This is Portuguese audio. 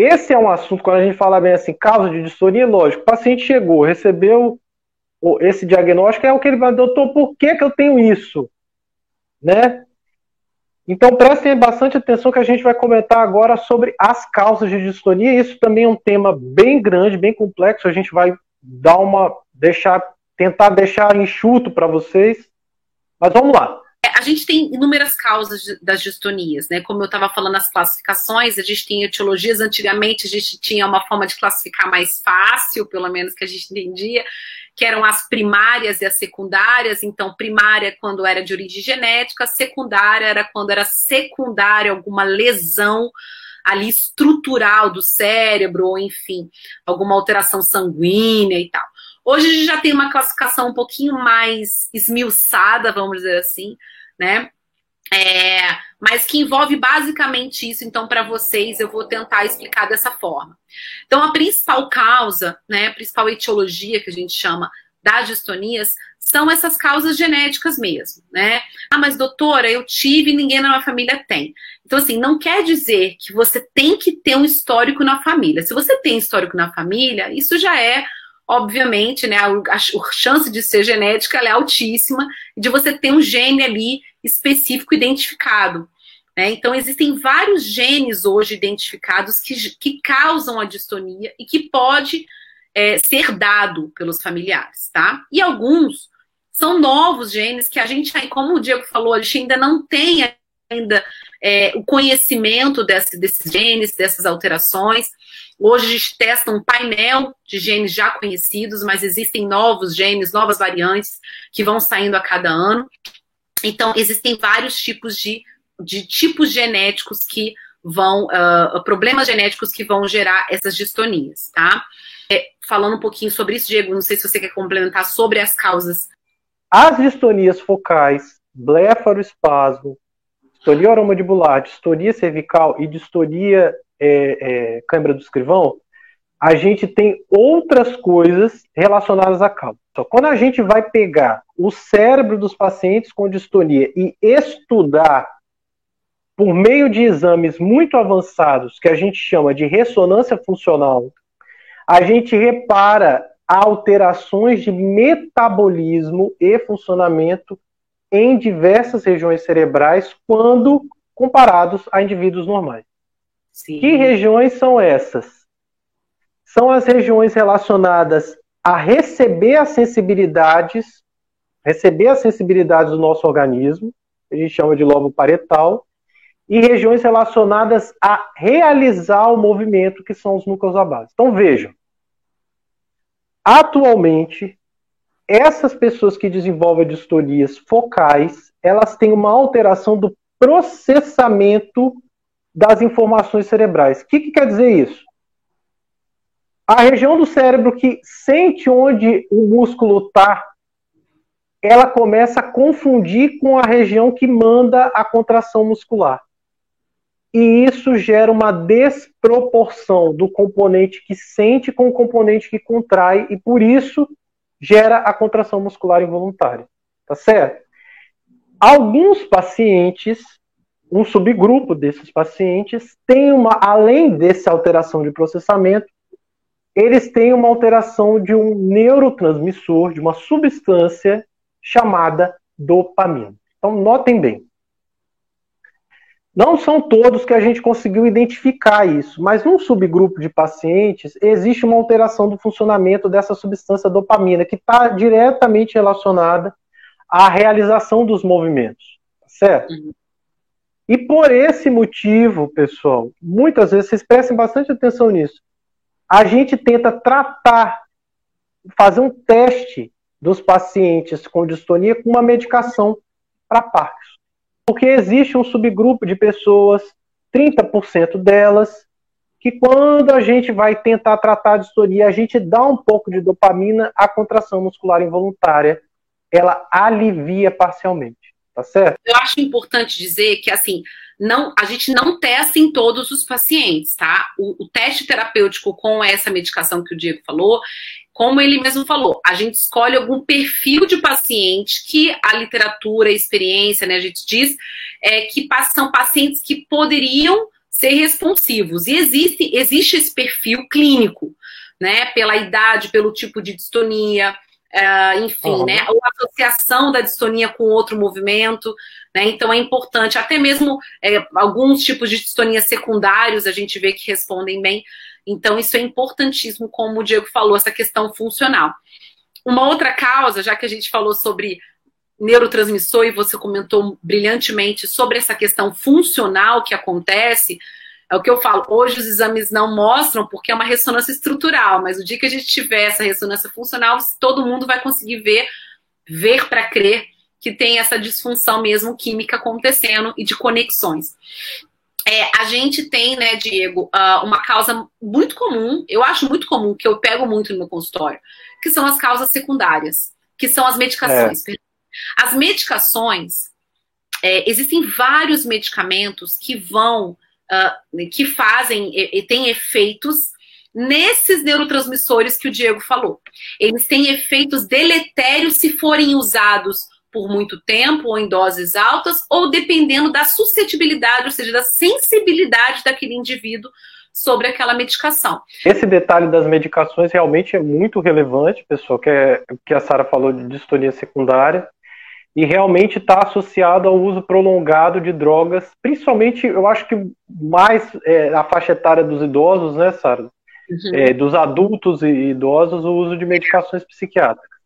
esse é um assunto, quando a gente fala bem assim, causa de distonia, lógico, o paciente chegou, recebeu esse diagnóstico, é o que ele vai, doutor, por que, que eu tenho isso? Né? Então prestem bastante atenção que a gente vai comentar agora sobre as causas de distonia. Isso também é um tema bem grande, bem complexo. A gente vai dar uma deixar tentar deixar enxuto para vocês. Mas vamos lá. É, a gente tem inúmeras causas das distonias, né? Como eu estava falando nas classificações, a gente tem etiologias. Antigamente a gente tinha uma forma de classificar mais fácil, pelo menos que a gente entendia que eram as primárias e as secundárias. Então, primária quando era de origem genética, secundária era quando era secundária alguma lesão ali estrutural do cérebro, ou enfim, alguma alteração sanguínea e tal. Hoje a gente já tem uma classificação um pouquinho mais esmiuçada, vamos dizer assim, né? É, mas que envolve basicamente isso. Então, para vocês, eu vou tentar explicar dessa forma. Então, a principal causa, né, a principal etiologia que a gente chama das distonias são essas causas genéticas mesmo, né? Ah, mas doutora, eu tive e ninguém na minha família tem. Então, assim, não quer dizer que você tem que ter um histórico na família. Se você tem histórico na família, isso já é, obviamente, né? A, a chance de ser genética é altíssima, de você ter um gene ali específico identificado. Né? Então, existem vários genes hoje identificados que, que causam a distonia e que pode é, ser dado pelos familiares, tá? E alguns são novos genes que a gente, como o Diego falou, a gente ainda não tem ainda é, o conhecimento desse, desses genes, dessas alterações. Hoje a gente testa um painel de genes já conhecidos, mas existem novos genes, novas variantes que vão saindo a cada ano. Então, existem vários tipos de de tipos genéticos que vão, uh, problemas genéticos que vão gerar essas distonias, tá? É, falando um pouquinho sobre isso, Diego, não sei se você quer complementar sobre as causas. As distonias focais, blefaroespasmo, distonia oromandibular, distonia cervical e distonia é, é, câmara do escrivão, a gente tem outras coisas relacionadas à causa. Quando a gente vai pegar o cérebro dos pacientes com distonia e estudar por meio de exames muito avançados, que a gente chama de ressonância funcional, a gente repara alterações de metabolismo e funcionamento em diversas regiões cerebrais quando comparados a indivíduos normais. Sim. Que regiões são essas? São as regiões relacionadas a receber as sensibilidades, receber as sensibilidades do nosso organismo, a gente chama de lobo paretal, e regiões relacionadas a realizar o movimento, que são os núcleos da base. Então vejam, atualmente, essas pessoas que desenvolvem distorias focais, elas têm uma alteração do processamento das informações cerebrais. O que, que quer dizer isso? A região do cérebro que sente onde o músculo está ela começa a confundir com a região que manda a contração muscular e isso gera uma desproporção do componente que sente com o componente que contrai, e por isso gera a contração muscular involuntária. Tá certo? Alguns pacientes, um subgrupo desses pacientes, tem uma, além dessa alteração de processamento, eles têm uma alteração de um neurotransmissor, de uma substância chamada dopamina. Então, notem bem. Não são todos que a gente conseguiu identificar isso, mas num subgrupo de pacientes existe uma alteração do funcionamento dessa substância dopamina, que está diretamente relacionada à realização dos movimentos, certo? Uhum. E por esse motivo, pessoal, muitas vezes vocês prestem bastante atenção nisso. A gente tenta tratar, fazer um teste dos pacientes com distonia com uma medicação para Parkinson. Porque existe um subgrupo de pessoas, 30% delas, que quando a gente vai tentar tratar a distonia, a gente dá um pouco de dopamina, a contração muscular involuntária, ela alivia parcialmente, tá certo? Eu acho importante dizer que, assim, não, a gente não testa em todos os pacientes, tá? O, o teste terapêutico com essa medicação que o Diego falou, como ele mesmo falou, a gente escolhe algum perfil de paciente que a literatura, a experiência, né, a gente diz, é, que são pacientes que poderiam ser responsivos. E existe, existe esse perfil clínico, né? Pela idade, pelo tipo de distonia, uh, enfim, uhum. né? Ou associação da distonia com outro movimento, né? Então é importante, até mesmo é, alguns tipos de distonia secundários a gente vê que respondem bem. Então, isso é importantíssimo, como o Diego falou, essa questão funcional. Uma outra causa, já que a gente falou sobre neurotransmissor e você comentou brilhantemente sobre essa questão funcional que acontece, é o que eu falo. Hoje os exames não mostram porque é uma ressonância estrutural, mas o dia que a gente tiver essa ressonância funcional, todo mundo vai conseguir ver, ver para crer que tem essa disfunção mesmo química acontecendo e de conexões. É, a gente tem, né, Diego, uh, uma causa muito comum, eu acho muito comum, que eu pego muito no meu consultório, que são as causas secundárias, que são as medicações. É. As medicações, é, existem vários medicamentos que vão, uh, que fazem e, e têm efeitos nesses neurotransmissores que o Diego falou. Eles têm efeitos deletérios se forem usados por muito tempo ou em doses altas, ou dependendo da suscetibilidade, ou seja, da sensibilidade daquele indivíduo sobre aquela medicação. Esse detalhe das medicações realmente é muito relevante, pessoal, que é que a Sara falou de distonia secundária, e realmente está associado ao uso prolongado de drogas, principalmente, eu acho que mais é, a faixa etária dos idosos, né, Sara? Uhum. É, dos adultos e idosos, o uso de medicações psiquiátricas.